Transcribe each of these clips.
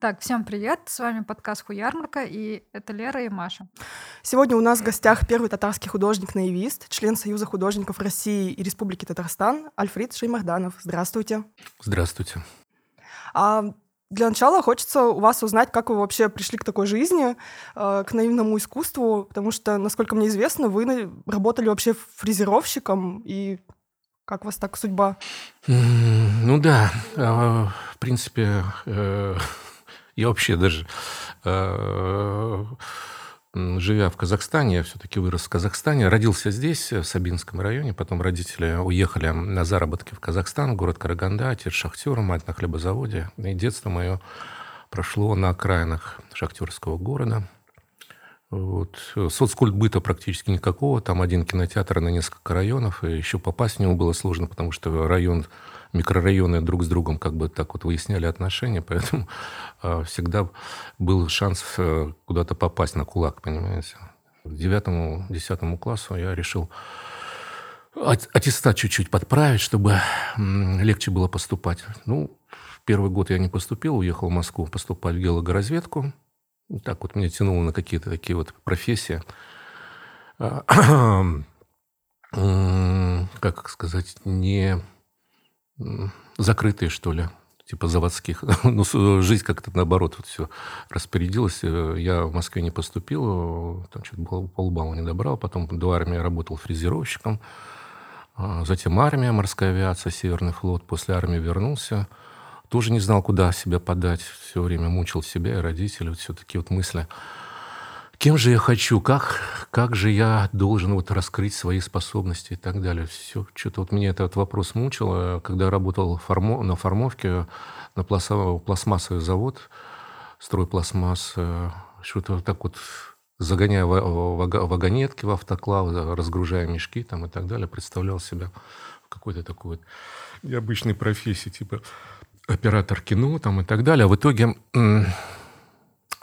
Так, всем привет! С вами подкаст Хуярмарка, и это Лера и Маша. Сегодня у нас в гостях первый татарский художник-наивист, член Союза художников России и Республики Татарстан Альфред Шеймарданов. Здравствуйте. Здравствуйте. А для начала хочется у вас узнать, как вы вообще пришли к такой жизни, э, к наивному искусству, потому что, насколько мне известно, вы работали вообще фрезеровщиком, и как вас так судьба? Ну да, а, в принципе, э, я вообще даже, э, живя в Казахстане, я все-таки вырос в Казахстане, родился здесь, в Сабинском районе, потом родители уехали на заработки в Казахстан, город Караганда, отец шахтер, мать на хлебозаводе. И детство мое прошло на окраинах шахтерского города. Вот. Соцкультбыта практически никакого. Там один кинотеатр на несколько районов. И еще попасть в него было сложно, потому что район микрорайоны друг с другом как бы так вот выясняли отношения, поэтому э, всегда был шанс э, куда-то попасть на кулак, понимаете. К девятому, десятому классу я решил аттестат чуть-чуть подправить, чтобы легче было поступать. Ну, первый год я не поступил, уехал в Москву поступать в геологоразведку. Так вот меня тянуло на какие-то такие вот профессии. А, как сказать, не закрытые, что ли, типа заводских. ну, жизнь как-то наоборот вот все распорядилась. Э, я в Москве не поступил, там что-то полбалла не добрал. Потом до армии работал фрезеровщиком. А, затем армия, морская авиация, Северный флот. После армии вернулся. Тоже не знал, куда себя подать. Все время мучил себя и родителей. Вот все такие вот мысли кем же я хочу, как, как же я должен вот раскрыть свои способности и так далее. Все, что-то вот меня этот вопрос мучил. Когда я работал формо, на формовке, на пластмассовый завод, стройпластмасс, что-то так вот загоняя вагонетки в автоклав, разгружая мешки там и так далее, представлял себя в какой-то такой вот необычной профессии, типа оператор кино там и так далее. А в итоге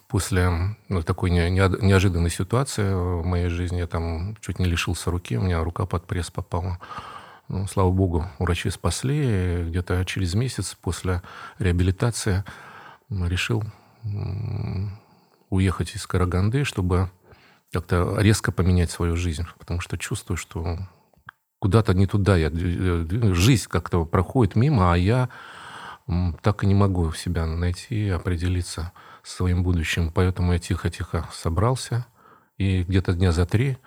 после ну, такой не, не, неожиданной ситуации в моей жизни я там чуть не лишился руки, у меня рука под пресс попала. Ну, слава богу, врачи спасли. Где-то через месяц после реабилитации решил уехать из Караганды, чтобы как-то резко поменять свою жизнь. Потому что чувствую, что куда-то не туда я... Жизнь как-то проходит мимо, а я так и не могу себя найти, определиться своим будущим. Поэтому я тихо-тихо собрался и где-то дня за три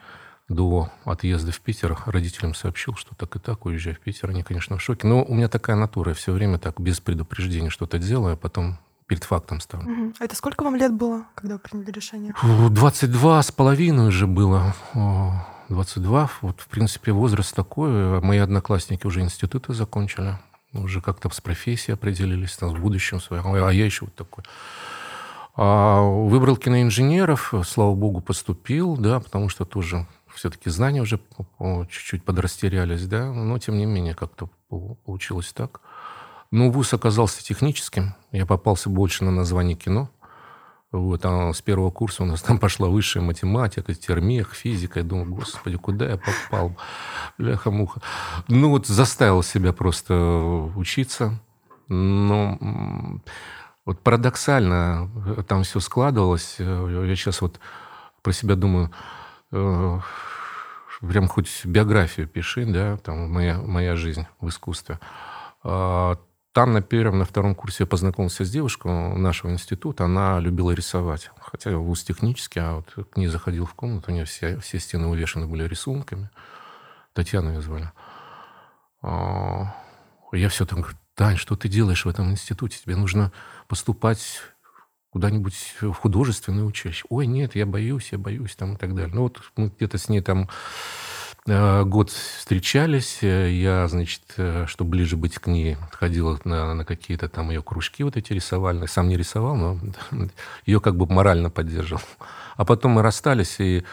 до отъезда в Питер родителям сообщил, что так и так уезжаю в Питер. Они, конечно, в шоке. Но у меня такая натура. Я все время так без предупреждения что-то делаю, а потом перед фактом ставлю. Угу. А это сколько вам лет было, когда вы приняли решение? 22 с половиной уже было. 22. Вот, в принципе, возраст такой. Мои одноклассники уже институты закончили. Уже как-то с профессией определились, там, в будущем своем. А я еще вот такой. А выбрал киноинженеров, слава богу, поступил, да, потому что тоже все-таки знания уже чуть-чуть подрастерялись, да, но тем не менее как-то получилось так. Ну, вуз оказался техническим, я попался больше на название кино. Вот, а с первого курса у нас там пошла высшая математика, термех, физика. Я думаю, господи, куда я попал? Бляха-муха. Ну, вот заставил себя просто учиться. Но вот парадоксально э, там все складывалось. Э, я сейчас вот про себя думаю, э, прям хоть биографию пиши, да, там моя, моя жизнь в искусстве. А, там на первом, на втором курсе я познакомился с девушкой нашего института. Она любила рисовать. Хотя вуз технический, а вот к ней заходил в комнату, у нее все, все стены увешаны были рисунками. Татьяна ее звали. А, я все там говорю, Тань, что ты делаешь в этом институте? Тебе нужно поступать куда-нибудь в художественное училище. Ой, нет, я боюсь, я боюсь, там и так далее. Ну вот мы где-то с ней там э, год встречались. Я, значит, э, чтобы ближе быть к ней, ходил на, на какие-то там ее кружки вот эти рисовальные. Сам не рисовал, но ее как бы морально поддерживал. А потом мы расстались, и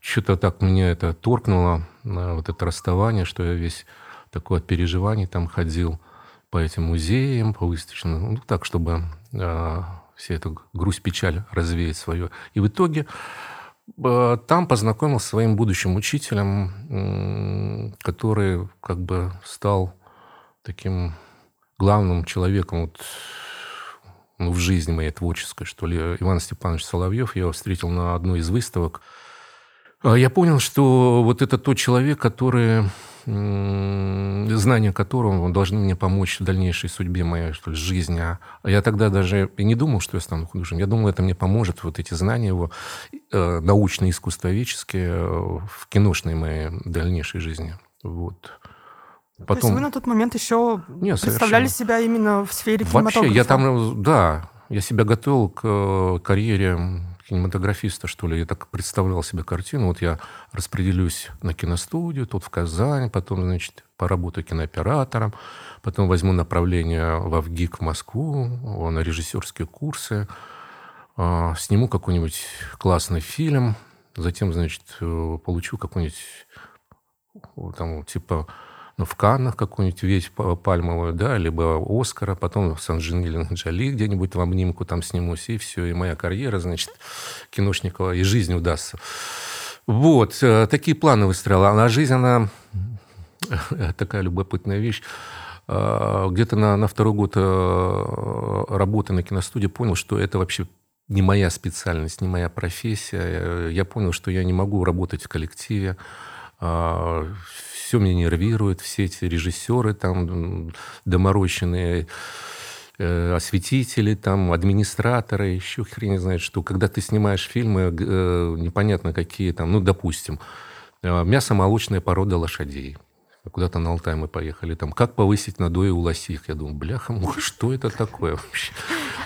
что-то так меня это торкнуло, вот это расставание, что я весь такой от переживаний там ходил по этим музеям, по выставочным, ну, так, чтобы э, вся эта грусть, печаль развеять свое. И в итоге э, там познакомился с своим будущим учителем, который как бы стал таким главным человеком вот, ну, в жизни моей творческой, что ли. Иван Степанович Соловьев, я его встретил на одной из выставок. А я понял, что вот это тот человек, который знания которого должны мне помочь в дальнейшей судьбе моей, что ли, жизни. А я тогда даже и не думал, что я стану художником. Я думал, это мне поможет, вот эти знания его, э, научные, искусствоведческие, э, в киношной моей дальнейшей жизни. Вот. Потом... То есть вы на тот момент еще Нет, представляли совершенно. себя именно в сфере кинематографа? Вообще, я там, да, я себя готовил к э, карьере кинематографиста, что ли. Я так представлял себе картину. Вот я распределюсь на киностудию, тут в Казань, потом, значит, поработаю кинооператором, потом возьму направление в ВГИК в Москву, на режиссерские курсы, а, сниму какой-нибудь классный фильм, затем, значит, э, получу какой-нибудь там, типа ну, в Каннах какую-нибудь вещь пальмовую, да, либо Оскара, потом с Анджелиной Джоли где-нибудь в обнимку там снимусь, и все, и моя карьера, значит, киношникова, и жизнь удастся. Вот, э, такие планы выстроила. А жизнь, она такая любопытная вещь. А, где-то на, на второй год э, работы на киностудии понял, что это вообще не моя специальность, не моя профессия. Я понял, что я не могу работать в коллективе а, все меня нервирует, все эти режиссеры там доморощенные, э, осветители, там, администраторы, еще хрен знает что. Когда ты снимаешь фильмы, э, непонятно какие там, ну, допустим, э, мясо-молочная порода лошадей куда-то на Алтай мы поехали, там, как повысить надои у лосих. Я думаю, бляха, что это такое вообще?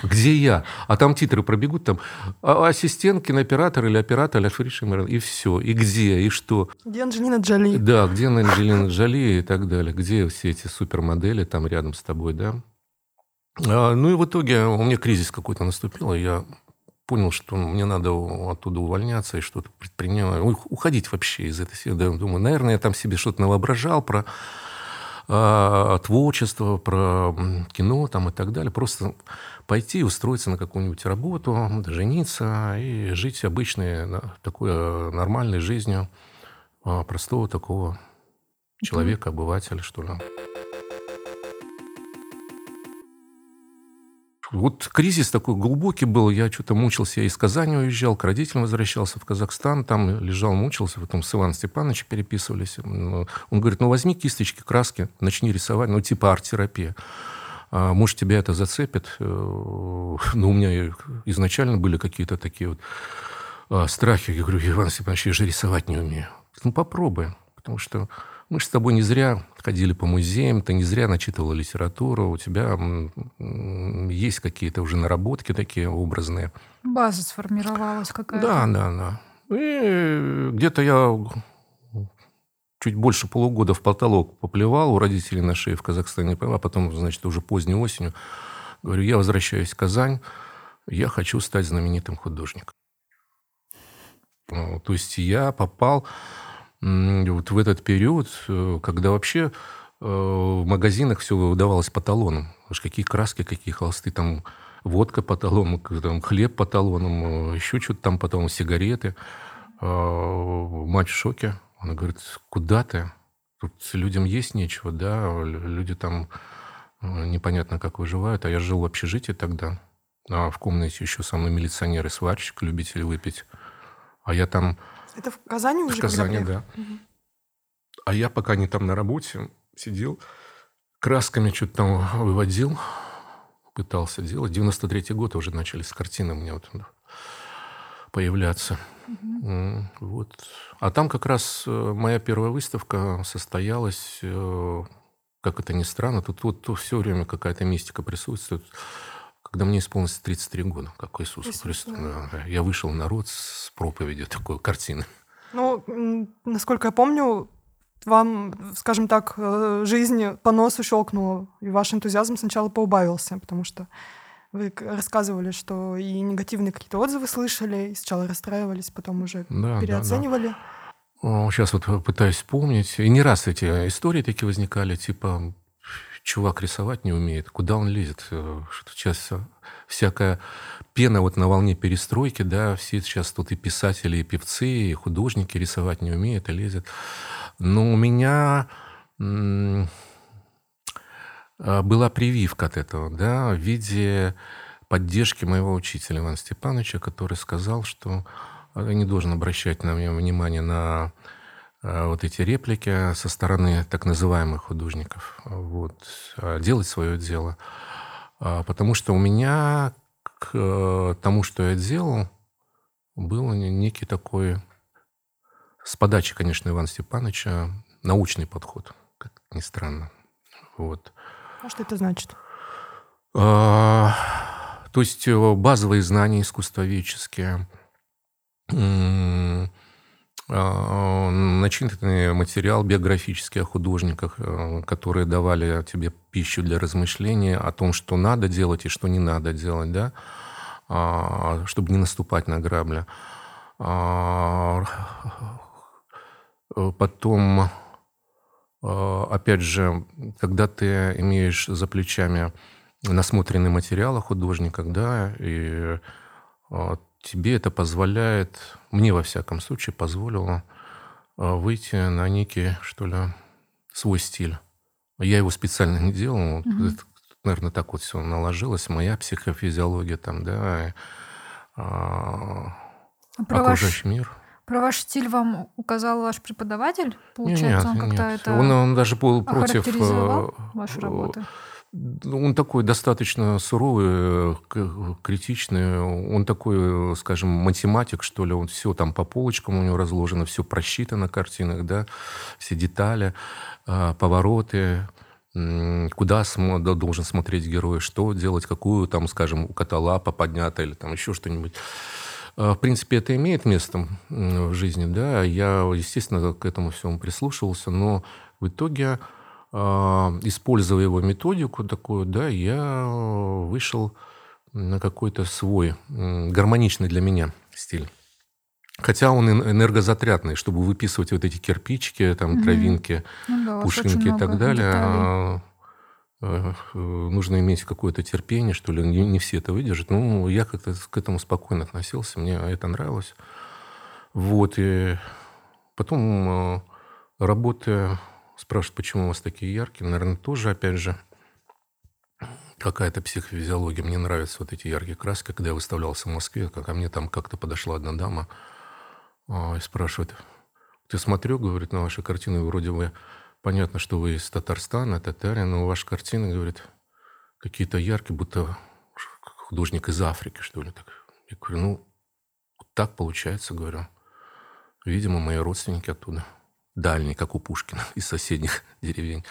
Где я? А там титры пробегут, там, а, ассистент, кинооператор или оператор Ля Фришемер, и все. И где, и что? Где Анджелина Джоли? Да, где Анджелина Джоли и так далее. Где все эти супермодели там рядом с тобой, да? А, ну и в итоге у меня кризис какой-то наступил, и я понял, что мне надо оттуда увольняться и что-то предпринимать, уходить вообще из этой сферы. Думаю, наверное, я там себе что-то навоображал про э, творчество, про кино там и так далее. Просто пойти устроиться на какую-нибудь работу, жениться и жить обычной, такой нормальной жизнью а, простого такого человека, обывателя, что ли. Вот кризис такой глубокий был, я что-то мучился, я из Казани уезжал, к родителям возвращался в Казахстан, там лежал, мучился, потом с Иваном Степановичем переписывались. Он говорит, ну возьми кисточки, краски, начни рисовать, ну типа арт-терапия. А, может, тебя это зацепит. Э, Но ну, у меня изначально были какие-то такие вот а, страхи. Я говорю, Иван Степанович, я же рисовать не умею. Ну, попробуй. Потому что мы же с тобой не зря ходили по музеям, ты не зря начитывала литературу, у тебя есть какие-то уже наработки такие образные. База сформировалась какая-то. Да, да, да. И где-то я чуть больше полугода в потолок поплевал у родителей на шее в Казахстане, а потом, значит, уже поздней осенью говорю, я возвращаюсь в Казань, я хочу стать знаменитым художником. Ну, то есть я попал вот в этот период, э, когда вообще э, в магазинах все выдавалось по талонам. Уж какие краски, какие холсты, там водка по талонам, там, хлеб по талонам, э, еще что-то там по талонам, сигареты. Мать в шоке. Она говорит, куда ты? Тут людям есть нечего, да, люди там непонятно как выживают. А я жил в общежитии тогда. А в комнате еще со мной милиционер и сварщик, любитель выпить. А я там это в Казани уже? В Казани, да. Угу. А я пока не там на работе сидел, красками что-то там выводил, пытался делать. 93-й год уже начали с картины меня вот появляться. Угу. Вот. А там как раз э, моя первая выставка состоялась, э, как это ни странно, тут вот все время какая-то мистика присутствует когда мне исполнилось 33 года, как Иисусу Иисус, Христу. Да. Я вышел в народ с проповедью такой картины. Ну, насколько я помню, вам, скажем так, э, жизнь по носу щелкнула, и ваш энтузиазм сначала поубавился, потому что вы рассказывали, что и негативные какие-то отзывы слышали, и сначала расстраивались, потом уже да, переоценивали. Да, да. Сейчас вот пытаюсь вспомнить. И не раз эти истории такие возникали, типа чувак рисовать не умеет, куда он лезет? Что сейчас всякая пена вот на волне перестройки, да, все сейчас тут и писатели, и певцы, и художники рисовать не умеют, и лезет. Но у меня была прививка от этого, да, в виде поддержки моего учителя Ивана Степановича, который сказал, что я не должен обращать на меня внимание на э, вот эти реплики со стороны так называемых художников, вот, а делать свое дело. А, потому что у меня к э, тому, что я делал, был некий такой, с подачи, конечно, Ивана Степановича, научный подход, как ни странно. Вот. А что это значит? А, то есть э, базовые знания искусствоведческие, а, начитанный материал биографический о художниках, э, которые давали тебе пищу для размышления о том, что надо делать и что не надо делать, да, а, чтобы не наступать на грабли. А, потом, опять же, когда ты имеешь за плечами насмотренный материал о художниках, да, и тебе это позволяет, мне во всяком случае позволило а, выйти на некий, что ли, свой стиль. Я его специально не делал. Угу. Это, наверное, так вот все наложилось. Моя психофизиология там, да, а, Про окружающий ваш... мир. Про ваш стиль вам указал ваш преподаватель? Получается, нет, он как-то это он, он даже был против э, вашей работы? Он такой достаточно суровый, критичный. Он такой, скажем, математик, что ли. Он все там по полочкам у него разложено, все просчитано на картинах, да, все детали, а, повороты, куда должен смотреть герой, что делать, какую там, скажем, у кота лапа поднята или там еще что-нибудь. А, в принципе, это имеет место в жизни, да. Я, естественно, к этому всему прислушивался, но в итоге а, используя его методику такую, да, я вышел на какой-то свой гармоничный для меня стиль. Хотя он энергозатрятный, чтобы выписывать вот эти кирпичики, там, угу. травинки, ну, да, пушинки и так далее. А, э, нужно иметь какое-то терпение, что ли, не, не все это выдержат. Ну, я как-то к этому спокойно относился, мне это нравилось. Вот, и потом э, работая Спрашивают, почему у вас такие яркие. Наверное, тоже, опять же, какая-то психофизиология. Мне нравятся вот эти яркие краски. Когда я выставлялся в Москве, ко мне там как-то подошла одна дама а, и спрашивает, ты смотрю, говорит, на ваши картины, вроде вы, понятно, что вы из Татарстана, татарин, но ваши картины, говорит, какие-то яркие, будто художник из Африки, что ли. Так. Я говорю, ну, так получается, говорю. Видимо, мои родственники оттуда дальний, как у Пушкина, из соседних деревень.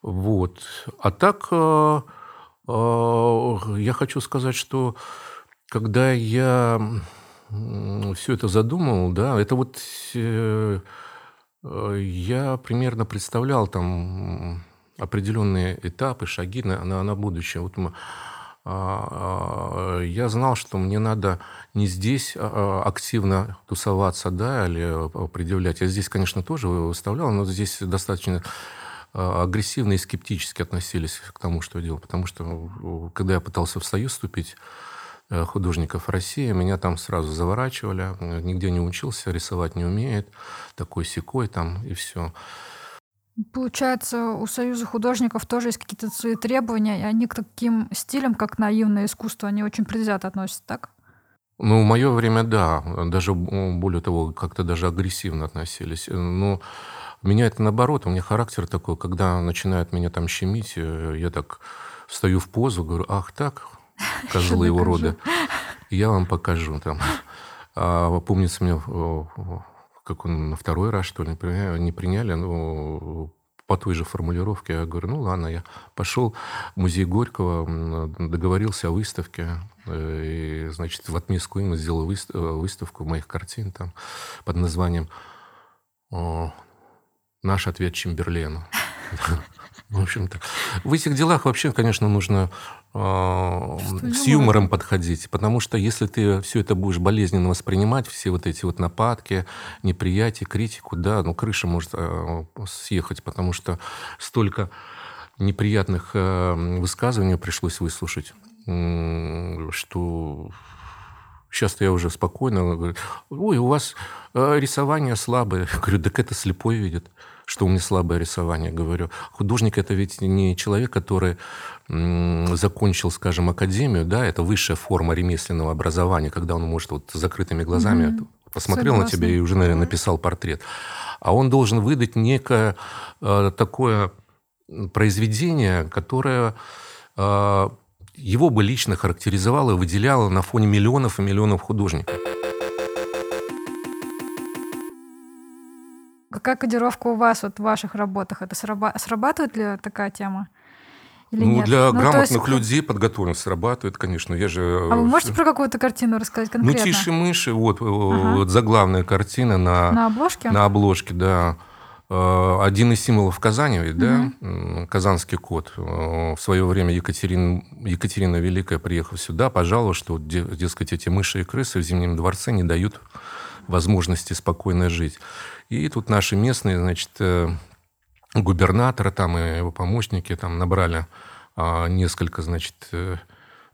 Вот. А так э, э, я хочу сказать, что когда я все это задумал, да, это вот э, я примерно представлял там определенные этапы, шаги на, на, на будущее. Вот мы, а, а, я знал, что мне надо не здесь а, активно тусоваться, да, или предъявлять. Я здесь, конечно, тоже выставлял, но здесь достаточно агрессивно и скептически относились к тому, что я делал. Потому что, когда я пытался в Союз вступить э, художников России, меня там сразу заворачивали, нигде не учился, рисовать не умеет, такой секой там, и все. Получается, у Союза художников тоже есть какие-то свои требования, и они к таким стилям, как наивное искусство, они очень предвзято относятся, так? Ну, в мое время, да. Даже, более того, как-то даже агрессивно относились. Но меня это наоборот, у меня характер такой, когда начинают меня там щемить, э, я так встаю в позу, говорю, ах так, козлы его рода, я вам покажу там. А, помнится мне как он на второй раз, что ли, не приняли, ну, по той же формулировке. Я говорю, ну ладно, я пошел в музей Горького, договорился о выставке, э, и, значит, в отместку им сделал э, выставку моих картин там под названием «Наш ответ Чемберлену». В общем-то, в этих делах вообще, конечно, нужно э, с юмором подходить, потому что если ты все это будешь болезненно воспринимать, все вот эти вот нападки, неприятие, критику, да, ну крыша может э, съехать, потому что столько неприятных э, высказываний пришлось выслушать, что сейчас я уже спокойно говорю, ой, у вас рисование слабое. Я говорю, так это слепой видит, что у меня слабое рисование. Говорю, художник это ведь не человек, который закончил, скажем, академию, да, это высшая форма ремесленного образования, когда он может вот закрытыми глазами mm-hmm. посмотрел Согласна. на тебя и уже, наверное, написал портрет. А он должен выдать некое э, такое произведение, которое э, его бы лично характеризовало и выделяло на фоне миллионов и миллионов художников. Какая кодировка у вас вот в ваших работах? Это срабатывает ли такая тема? Или ну, нет? для ну, грамотных есть... людей подготовленных срабатывает, конечно. Я же... А вы можете про какую-то картину рассказать конкретно? Ну, «Тише мыши», вот, ага. вот заглавная картина на... На обложке? На обложке, да. Э, один из символов Казани, ведь, угу. да, казанский кот. Э, в свое время Екатерин, Екатерина Великая, приехав сюда, пожаловала, что, дескать, эти мыши и крысы в Зимнем дворце не дают возможности спокойно жить. И тут наши местные, значит, э, губернатора там и его помощники там набрали а, несколько, значит, э,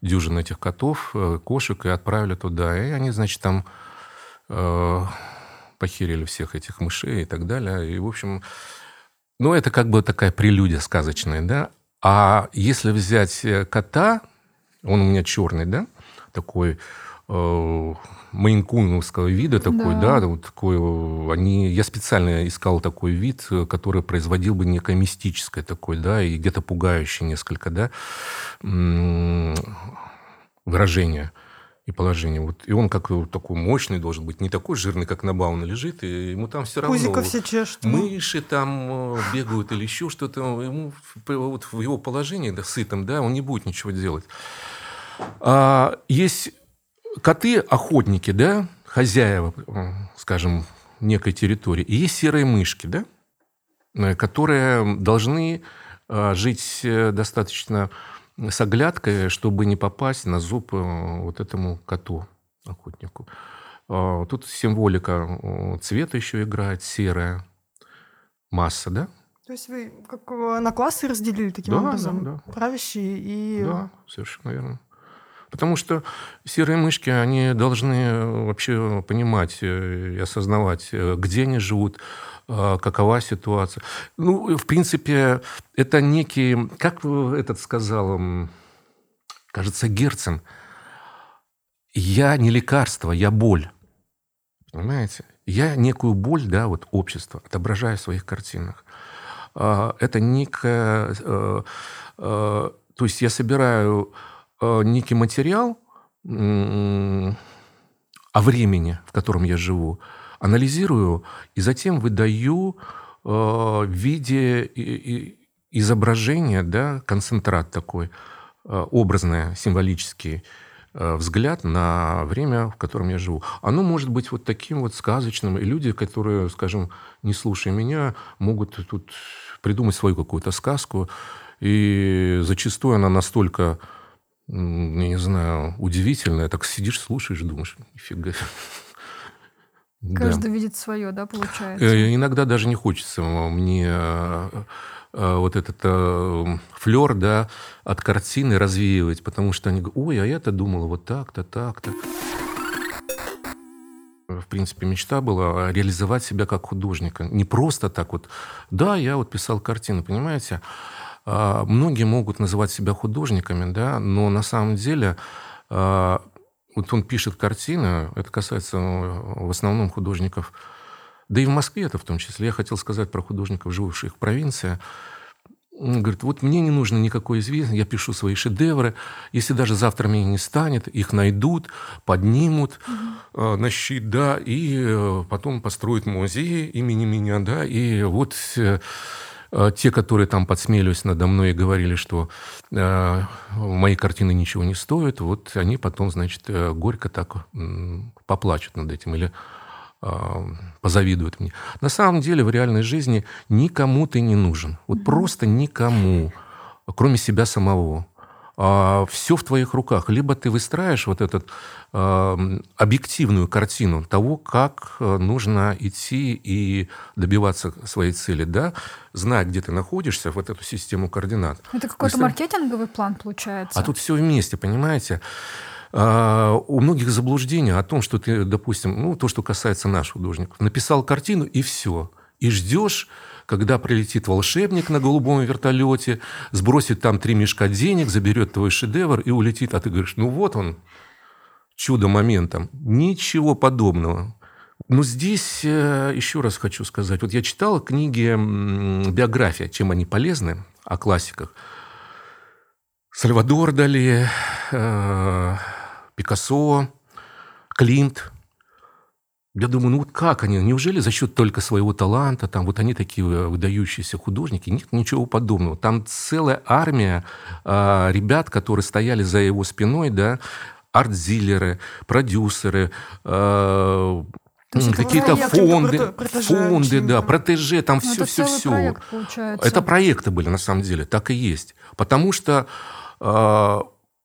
дюжин этих котов, э, кошек и отправили туда. И они, значит, там э, похерили всех этих мышей и так далее. И, в общем, ну, это как бы такая прелюдия сказочная, да. А если взять кота, он у меня черный, да, такой мейнкуновского вида такой, да, да вот такой, они, я специально искал такой вид, который производил бы некое мистическое такое, да, и где-то пугающее несколько, да, выражение и положение. Вот. И он как такой мощный должен быть, не такой жирный, как на Бауна лежит, и ему там все равно... Пузико все чешут. Мыши там э, бегают или еще что-то. Ему вот в его положении, да, сытом, да, он не будет ничего делать. А, есть коты-охотники, да, хозяева, скажем, некой территории, и есть серые мышки, да, э, которые должны э, жить э, достаточно с оглядкой, чтобы не попасть на зуб вот этому коту, охотнику. Тут символика цвета еще играет, серая масса, да? То есть вы как на классы разделили таким да, образом? Да, да. Правящие и... Да, совершенно верно. Потому что серые мышки, они должны вообще понимать э, и осознавать, э, где они живут, э, какова ситуация. Ну, в принципе, это некий, как этот сказал, кажется, Герцен, я не лекарство, я боль. Понимаете? Я некую боль, да, вот общество отображаю в своих картинах. А, это некая... То есть я собираю Э, некий материал о времени, в котором я живу, анализирую и затем выдаю э, в виде изображения, да, концентрат такой, э, образный, символический взгляд на время, в котором я живу. Оно может быть вот таким вот сказочным, и люди, которые, скажем, не слушая меня, могут тут придумать свою какую-то сказку, и зачастую она настолько не знаю, удивительное. Так сидишь, слушаешь, думаешь, нифига. Каждый да. видит свое, да, получается? Э, иногда даже не хочется мне э, э, вот этот флер, да, от картины развеивать, потому что они говорят, ой, а я-то думала вот так-то, так-то. В принципе, мечта была реализовать себя как художника. Не просто так вот, да, я вот писал картину, понимаете? А, многие могут называть себя художниками, да, но на самом деле а, вот он пишет картины, это касается ну, в основном художников, да и в Москве это в том числе. Я хотел сказать про художников, живущих в провинции. Он говорит, вот мне не нужно никакой известности, я пишу свои шедевры. Если даже завтра меня не станет, их найдут, поднимут угу. э, на щит, да, и э, потом построят музей имени меня, да, и вот э, те, которые там подсмеялись надо мной и говорили, что э, мои картины ничего не стоят, вот они потом, значит, э, горько так э, поплачут над этим или э, позавидуют мне. На самом деле в реальной жизни никому ты не нужен. Вот просто никому, кроме себя самого. А, все в твоих руках. Либо ты выстраиваешь вот эту объективную картину того, как э, нужно идти и добиваться своей цели, да, зная, где ты находишься, вот эту систему координат. Это какой-то Выстраив... маркетинговый план получается? А тут все вместе, понимаете? А, у многих заблуждение о том, что ты, допустим, ну, то, что касается наших художников, написал картину и все. И ждешь когда прилетит волшебник на голубом вертолете, сбросит там три мешка денег, заберет твой шедевр и улетит, а ты говоришь, ну вот он, чудо моментом. Ничего подобного. Но здесь э, еще раз хочу сказать. Вот я читал книги биография, чем они полезны, о классиках. Сальвадор Дали, э, Пикассо, Клинт. Я думаю, ну вот как они? Неужели за счет только своего таланта, там вот они такие э, выдающиеся художники? Нет ничего подобного. Там целая армия э, ребят, которые стояли за его спиной, да, арт-дилеры, продюсеры, э, какие-то фонды, фонды, да, протеже, там все, все, все. Проект, это проекты были на самом деле, так и есть, потому что э,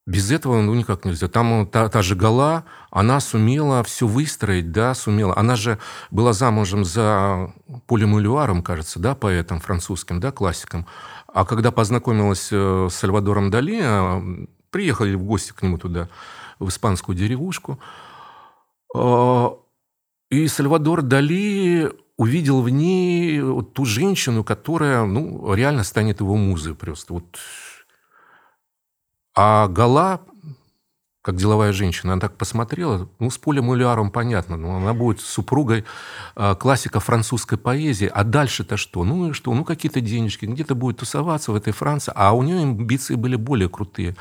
без этого ну, никак нельзя. Там та, та же Гала, она сумела все выстроить, да, сумела. Она же была замужем за Полем Элюаром, кажется, да, поэтом французским, да, классиком. А когда познакомилась э, с Сальвадором Дали, э, приехали в гости к нему туда, в испанскую деревушку, э, и Сальвадор Дали увидел в ней ту женщину, которая, ну, реально станет его музой просто. Вот а Гала, как деловая женщина, она так посмотрела, ну, с Полем Муляром понятно, ну, она будет супругой э, классика французской поэзии, а дальше-то что? Ну, и что? Ну, какие-то денежки, где-то будет тусоваться в этой Франции, а у нее амбиции были более крутые.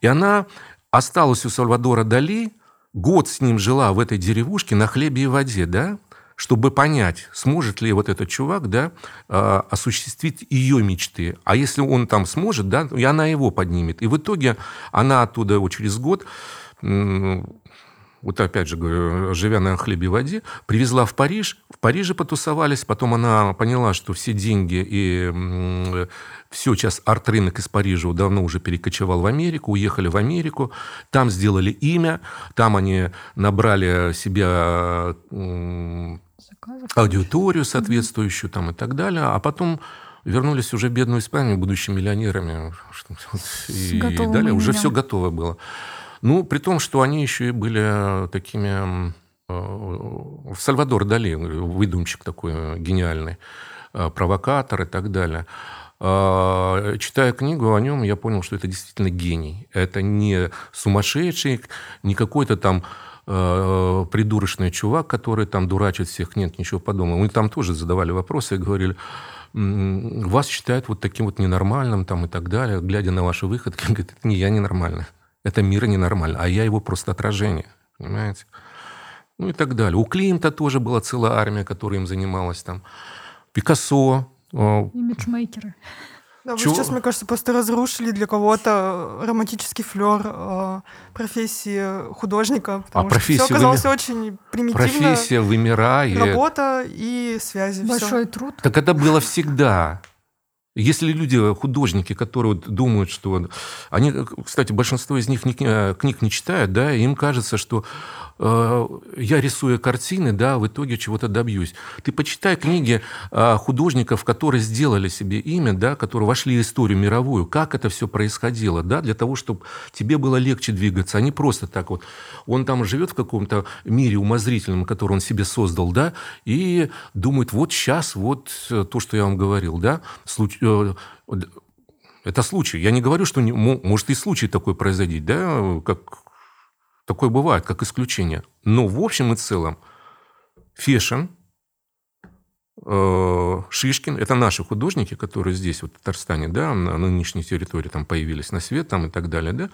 И она осталась у Сальвадора Дали, год с ним жила в этой деревушке на хлебе и воде, да, чтобы понять, сможет ли вот этот чувак да, а, осуществить ее мечты. А если он там сможет, да, и она его поднимет. И в итоге она оттуда вот через год вот опять же говорю, живя на хлебе и воде, привезла в Париж, в Париже потусовались, потом она поняла, что все деньги и все, сейчас арт-рынок из Парижа давно уже перекочевал в Америку, уехали в Америку, там сделали имя, там они набрали себя аудиторию соответствующую там и так далее, а потом вернулись уже в бедную Испанию, будучи миллионерами, и, и далее уже все готово было. Ну, при том, что они еще и были такими... Э, Сальвадор Дали, выдумщик такой гениальный, э, провокатор и так далее. Э, читая книгу о нем, я понял, что это действительно гений. Это не сумасшедший, не какой-то там придурочный чувак, который там дурачит всех. Нет, ничего подобного. Мы там тоже задавали вопросы и говорили, вас считают вот таким вот ненормальным там и так далее, глядя на ваши выходки, говорит, это не я ненормальный. Это мир ненормальный, а я его просто отражение, понимаете? Ну и так далее. У Климта тоже была целая армия, которая им занималась там. Пикассо. Имиджмейкеры. Да, вы Чего? сейчас, мне кажется, просто разрушили для кого-то романтический флер э, профессии художника. А потому а что все оказалось выми... очень примитивно. Профессия вымирает. Работа и связи. Большой все. труд. Так это было всегда. Если люди, художники, которые думают, что... Они, кстати, большинство из них э, книг не читают, да, им кажется, что Э, я рисуя картины, да, в итоге чего-то добьюсь. Ты почитай книги э, художников, которые сделали себе имя, да, которые вошли в историю мировую, как это все происходило, да, для того, чтобы тебе было легче двигаться, а не просто так вот. Он там живет в каком-то мире умозрительном, который он себе создал, да, и думает, вот сейчас, вот э, то, что я вам говорил, да, случ... это случай. Я не говорю, что не, может и случай такой произойти, да, как Такое бывает, как исключение. Но в общем и целом Фешин, э, Шишкин, это наши художники, которые здесь, вот в Татарстане, да, на нынешней территории там появились на свет там и так далее, да,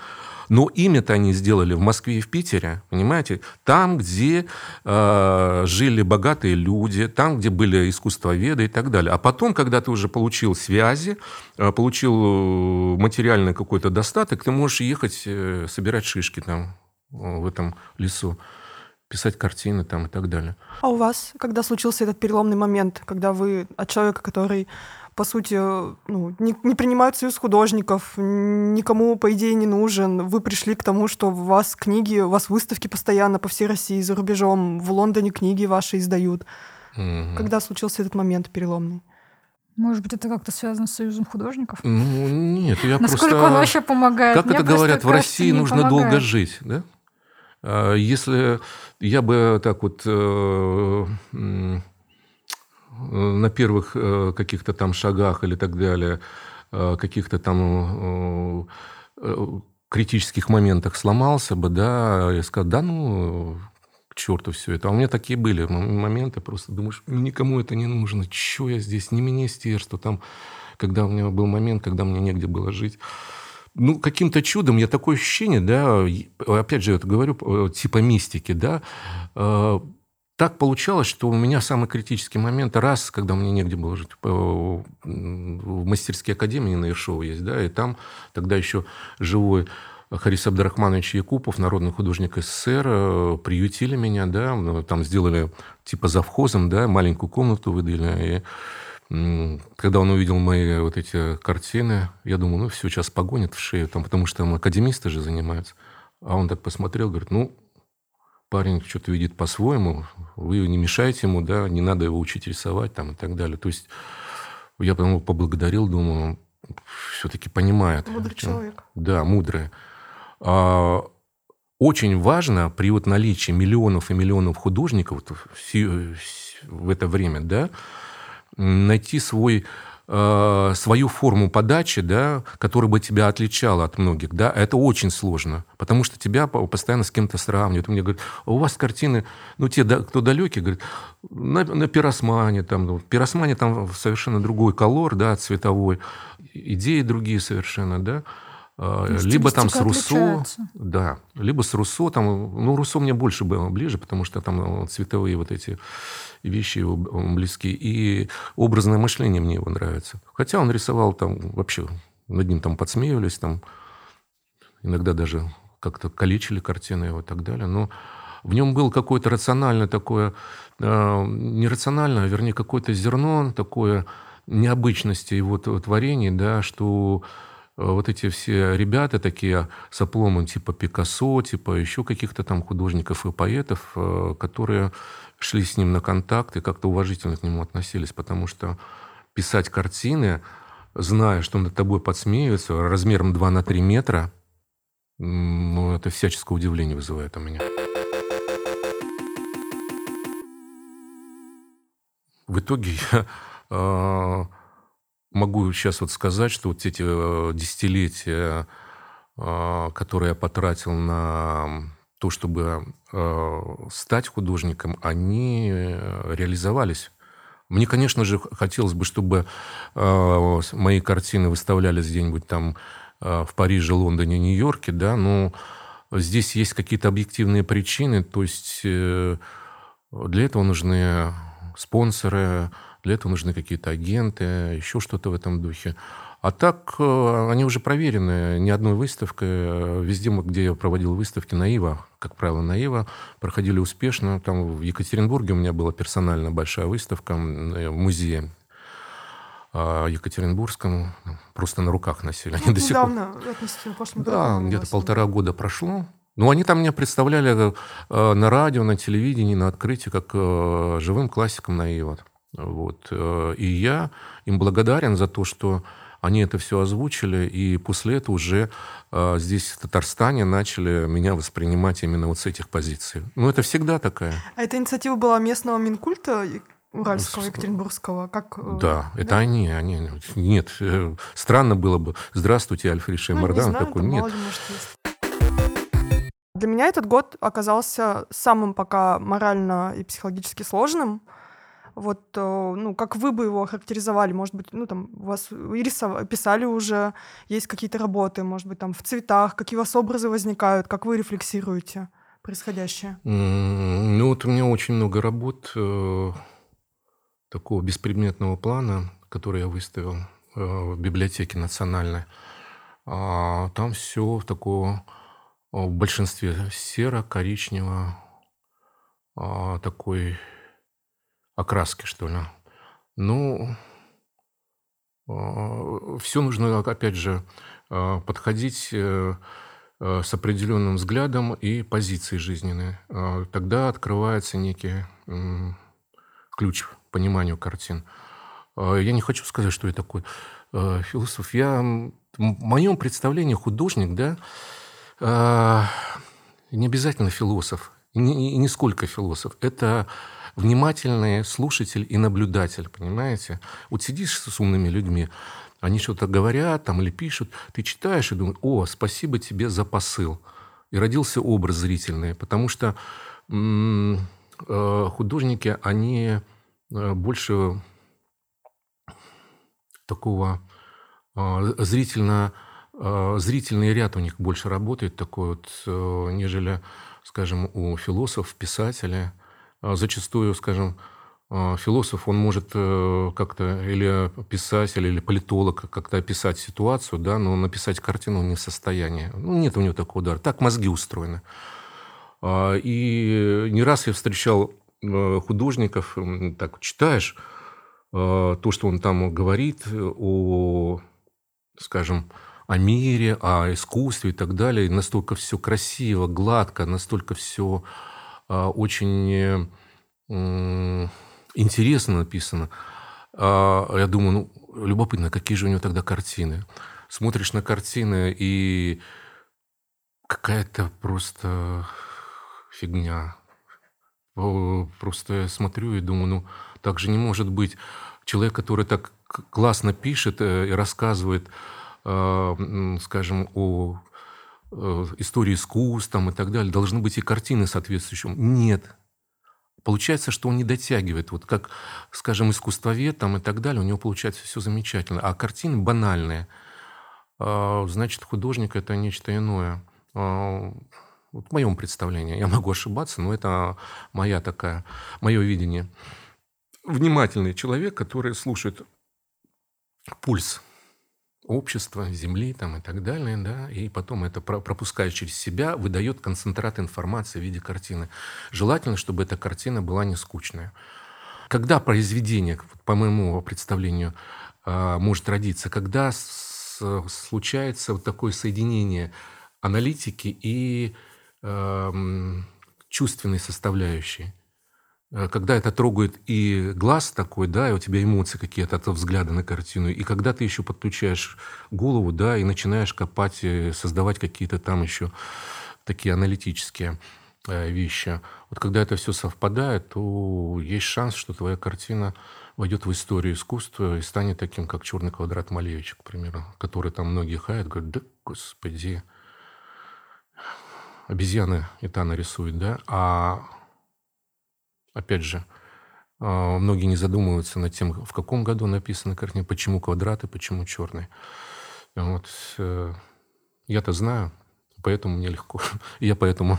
но имя-то они сделали в Москве и в Питере, понимаете, там, где э, жили богатые люди, там, где были искусствоведы и так далее. А потом, когда ты уже получил связи, э, получил материальный какой-то достаток, ты можешь ехать э, собирать шишки там в этом лесу, писать картины там и так далее. А у вас, когда случился этот переломный момент, когда вы от человека, который по сути, ну, не, не принимают союз художников, никому, по идее, не нужен. Вы пришли к тому, что у вас книги, у вас выставки постоянно по всей России, за рубежом, в Лондоне книги ваши издают. Угу. Когда случился этот момент переломный? Может быть, это как-то связано с Союзом художников? Ну, нет, я Насколько просто... он вообще помогает? Как Мне это говорят, в России нужно помогает. долго жить, да? А если я бы так вот э, на первых э, каких-то там шагах или так далее, э, каких-то там критических моментах сломался бы, да, и сказал, да ну, к черту все это. А у меня такие были моменты, просто думаешь, никому это не нужно, что я здесь, не министерство, там, когда у меня был момент, когда мне негде было жить. Ну, каким-то чудом, я такое ощущение, да, опять же, это говорю, э, типа мистики, да, э, так получалось, что у меня самый критический момент, раз, когда мне негде было жить, э, в мастерской академии на Ершово есть, да, и там тогда еще живой Харис Абдрахманович Якупов, народный художник СССР, приютили меня, да, ну, там сделали типа завхозом, да, маленькую комнату выдали. И когда он увидел мои вот эти картины, я думал, ну все, сейчас погонит в шею, там, потому что там академисты же занимаются. А он так посмотрел, говорит, ну, парень что-то видит по-своему, вы не мешаете ему, да, не надо его учить рисовать там и так далее. То есть я потом поблагодарил, думаю, все-таки понимает. Мудрый человек. Да, мудрый. А, очень важно при вот наличии миллионов и миллионов художников в это время, да, найти свой а, свою форму подачи, да, которая бы тебя отличала от многих, да, это очень сложно, потому что тебя постоянно с кем-то сравнивают. Мне говорят, «А у вас картины, ну, те, кто далекие, говорят, на, на пиросмане, там, ну, пиросмане там совершенно другой колор, да, цветовой, идеи другие совершенно, да, либо там с Руссо, да, либо с Руссо, там, ну, Руссо мне больше было ближе, потому что там ну, цветовые вот эти вещи его близки, и образное мышление мне его нравится. Хотя он рисовал там вообще, над ним там подсмеивались, там иногда даже как-то калечили картины его и так далее, но в нем было какое-то рациональное такое, э, не рациональное, а вернее, какое-то зерно такое необычности его творений, да, что Э, вот эти все ребята такие с опломом типа Пикассо, типа еще каких-то там художников и поэтов, э, которые шли с ним на контакт и как-то уважительно к нему относились, потому что писать картины, зная, что над тобой подсмеиваются, размером 2 на 3 метра, ну, это всяческое удивление вызывает у меня. В итоге я э, могу сейчас вот сказать, что вот эти э, десятилетия, э, которые я потратил на то, чтобы э, стать художником, они реализовались. Мне, конечно же, хотелось бы, чтобы мои картины выставлялись где-нибудь там в Париже, Лондоне, Нью-Йорке, да, но здесь есть какие-то объективные причины, то есть для этого нужны спонсоры, для этого нужны какие-то агенты, еще что-то в этом духе. А так э, они уже проверены ни одной выставкой. Везде, где я проводил выставки, Наива, как правило, Наива, проходили успешно. Там в Екатеринбурге у меня была персональная большая выставка э, в музее а, Екатеринбургском. Просто на руках носили. Они ну, до сих пор... относительно прошлом Да, где-то полтора года прошло. Ну, они там меня представляли э, на радио, на телевидении, на открытии, как живым классиком Наива. Вот. Э, и я им благодарен за то, что они это все озвучили, и после этого уже э, здесь, в Татарстане, начали меня воспринимать именно вот с этих позиций. Ну, это всегда такая. А эта инициатива была местного Минкульта Уральского, Екатеринбургского? Как, э, да, да, это они, они. Нет, э, странно было бы. Здравствуйте, Альфред Шеймардан. Ну, не знаю, такой, нет. Ли, может, есть. Для меня этот год оказался самым пока морально и психологически сложным. Вот, э, ну, как вы бы его характеризовали? Может быть, ну, там, у вас и писали уже, есть какие-то работы, может быть, там, в цветах, какие у вас образы возникают, как вы рефлексируете происходящее? Ну, вот у меня очень много работ э, такого беспредметного плана, который я выставил э, в библиотеке национальной. А там все такого в большинстве серо, коричнево, а, такой окраски, что ли. Ну, все нужно, опять же, подходить с определенным взглядом и позицией жизненной. Тогда открывается некий ключ к пониманию картин. Я не хочу сказать, что я такой философ. Я, в моем представлении художник, да, не обязательно философ, и не сколько философ. Это внимательный слушатель и наблюдатель, понимаете? Вот сидишь с умными людьми, они что-то говорят там или пишут, ты читаешь и думаешь, о, спасибо тебе за посыл. И родился образ зрительный, потому что э, художники, они э, больше такого э, зрительно, зрительный ряд у них больше работает такой вот, нежели, скажем, у философов, писателей. А зачастую, скажем, а, философ, он может э, как-то, или писатель, или политолог как-то описать ситуацию, да, но написать картину не в состоянии. Ну, нет у него такого удара. Так мозги устроены. А, и не раз я встречал э, художников, так читаешь то, что он там говорит о, скажем, о мире, о искусстве и так далее. настолько все красиво, гладко, настолько все очень интересно написано. А, я думаю, ну, любопытно, какие же у него тогда картины. Смотришь на картины, и какая-то просто фигня. Просто я смотрю и думаю, ну, так же не может быть. Человек, который так классно пишет э, и рассказывает, а, скажем, о истории искусств там, и так далее, должны быть и картины соответствующие. Нет. Получается, что он не дотягивает. Вот как, скажем, искусствовед там, и так далее, у него получается все замечательно. А картины банальные. А, значит, художник – это нечто иное. А, вот в моем представлении. Я могу ошибаться, но это моя такая, мое видение. Внимательный человек, который слушает пульс общества, земли там, и так далее, да, и потом это пропуская через себя, выдает концентрат информации в виде картины. Желательно, чтобы эта картина была не скучная. Когда произведение, по моему представлению, а, может родиться, когда случается вот такое соединение аналитики и чувственной составляющей. Э, когда это трогает и глаз такой, да, и у тебя эмоции какие-то от взгляда на картину, и когда ты еще подключаешь голову, да, и начинаешь копать, создавать какие-то там еще такие аналитические э, вещи. Вот когда это все совпадает, то есть шанс, что твоя картина войдет в историю искусства и станет таким, как «Черный квадрат» Малевича, к примеру, который там многие хаят, говорят, да, господи, обезьяны и та нарисует, да, а Опять же, а, многие не задумываются над тем, в каком году написана картина, почему квадраты, почему черные. Вот. Э, я-то знаю, поэтому мне легко. Я поэтому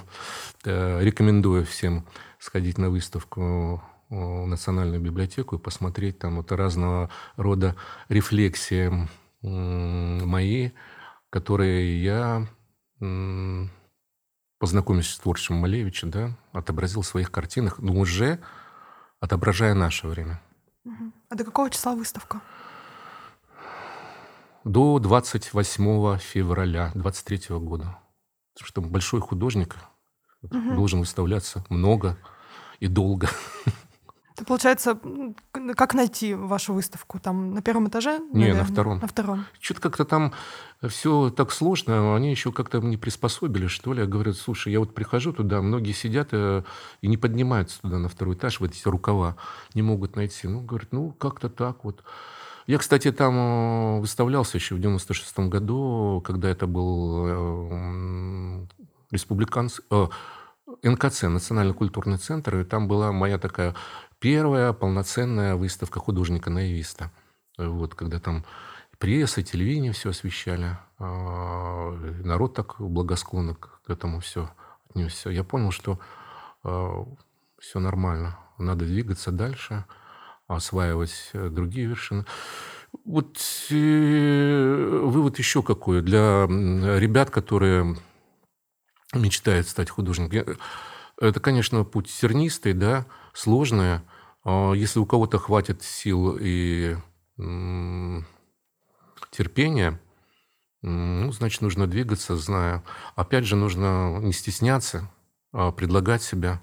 э, рекомендую всем сходить на выставку в Национальную библиотеку и посмотреть там вот разного рода рефлексии мои, которые я познакомившись с творчеством Малевича, да, отобразил в своих картинах, но уже отображая наше время. А до какого числа выставка? До 28 февраля 23 года. Потому что большой художник угу. должен выставляться много и долго. Это получается, как найти вашу выставку? Там на первом этаже? Не, на втором. На втором. Что-то как-то там все так сложно, они еще как-то не приспособили, что ли. Говорят, слушай, я вот прихожу туда, многие сидят э, и не поднимаются туда на второй этаж, в эти рукава, не могут найти. Ну, говорят, ну, как-то так вот. Я, кстати, там э, выставлялся еще в 96 году, когда это был э, республиканский... НКЦ, Национальный культурный центр, и там была моя такая первая полноценная выставка художника-наивиста. Вот, когда там пресса, телевидение все освещали. А, народ так благосклонно к этому все отнесся. Я понял, что а, все нормально. Надо двигаться дальше, осваивать э, другие вершины. Вот э, вывод еще какой для ребят, которые мечтают стать художником. Это, конечно, путь тернистый, да, сложный. А если у кого-то хватит сил и терпения, ну, значит, нужно двигаться, зная. Опять же, нужно не стесняться, а предлагать себя,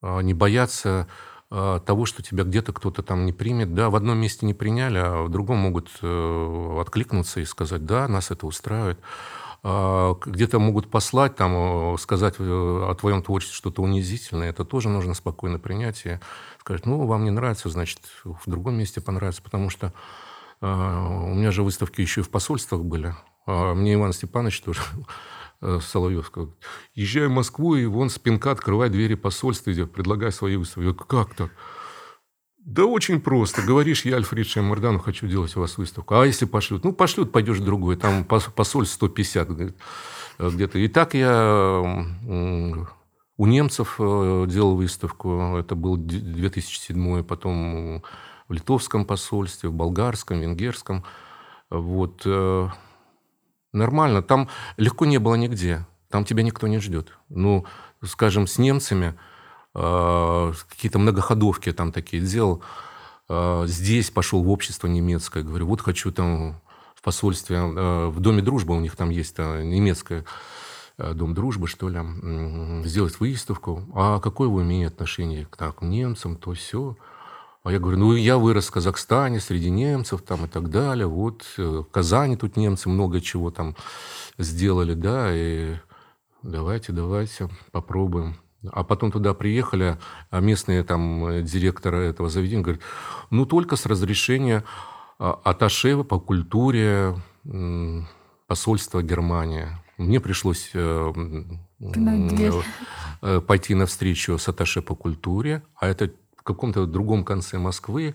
а не бояться того, что тебя где-то кто-то там не примет. Да, в одном месте не приняли, а в другом могут э, откликнуться и сказать, да, нас это устраивает. Где-то могут послать, там, сказать э, о твоем творчестве что-то унизительное. Это тоже нужно спокойно принять и сказать, ну, вам не нравится, значит, в другом месте понравится, потому что у меня же выставки еще и в посольствах были. Мне Иван Степанович тоже Э, Соловьев сказал, езжай в Москву, и вон спинка открывай двери посольства, идет, предлагай свои выставки. Я как так? Да очень просто. Говоришь, я Альфред Шаймардану хочу делать у вас выставку. А если пошлют? Ну, пошлют, пойдешь в другой. Там посольство 150 э, где-то. И так я у немцев э, делал выставку. Это был 2007 Потом в литовском посольстве, в болгарском, венгерском. Вот. Нормально. Там легко не было нигде. Там тебя никто не ждет. Ну, скажем, с немцами э, какие-то многоходовки там такие делал. Э, здесь пошел в общество немецкое. Говорю, вот хочу там в посольстве, э, в Доме дружбы у них там есть э, немецкое э, Дом дружбы, что ли, сделать выставку. А какое вы имеете отношение к, к немцам, то все. А я говорю, ну, я вырос в Казахстане, среди немцев там и так далее. Вот э, в Казани тут немцы много чего там сделали, да, и давайте, давайте попробуем. А потом туда приехали, а местные там э, директоры этого заведения говорят, ну, только с разрешения а, аташе по культуре посольства Германии. Мне пришлось э, пойти навстречу с аташе по культуре, а это в каком-то другом конце Москвы.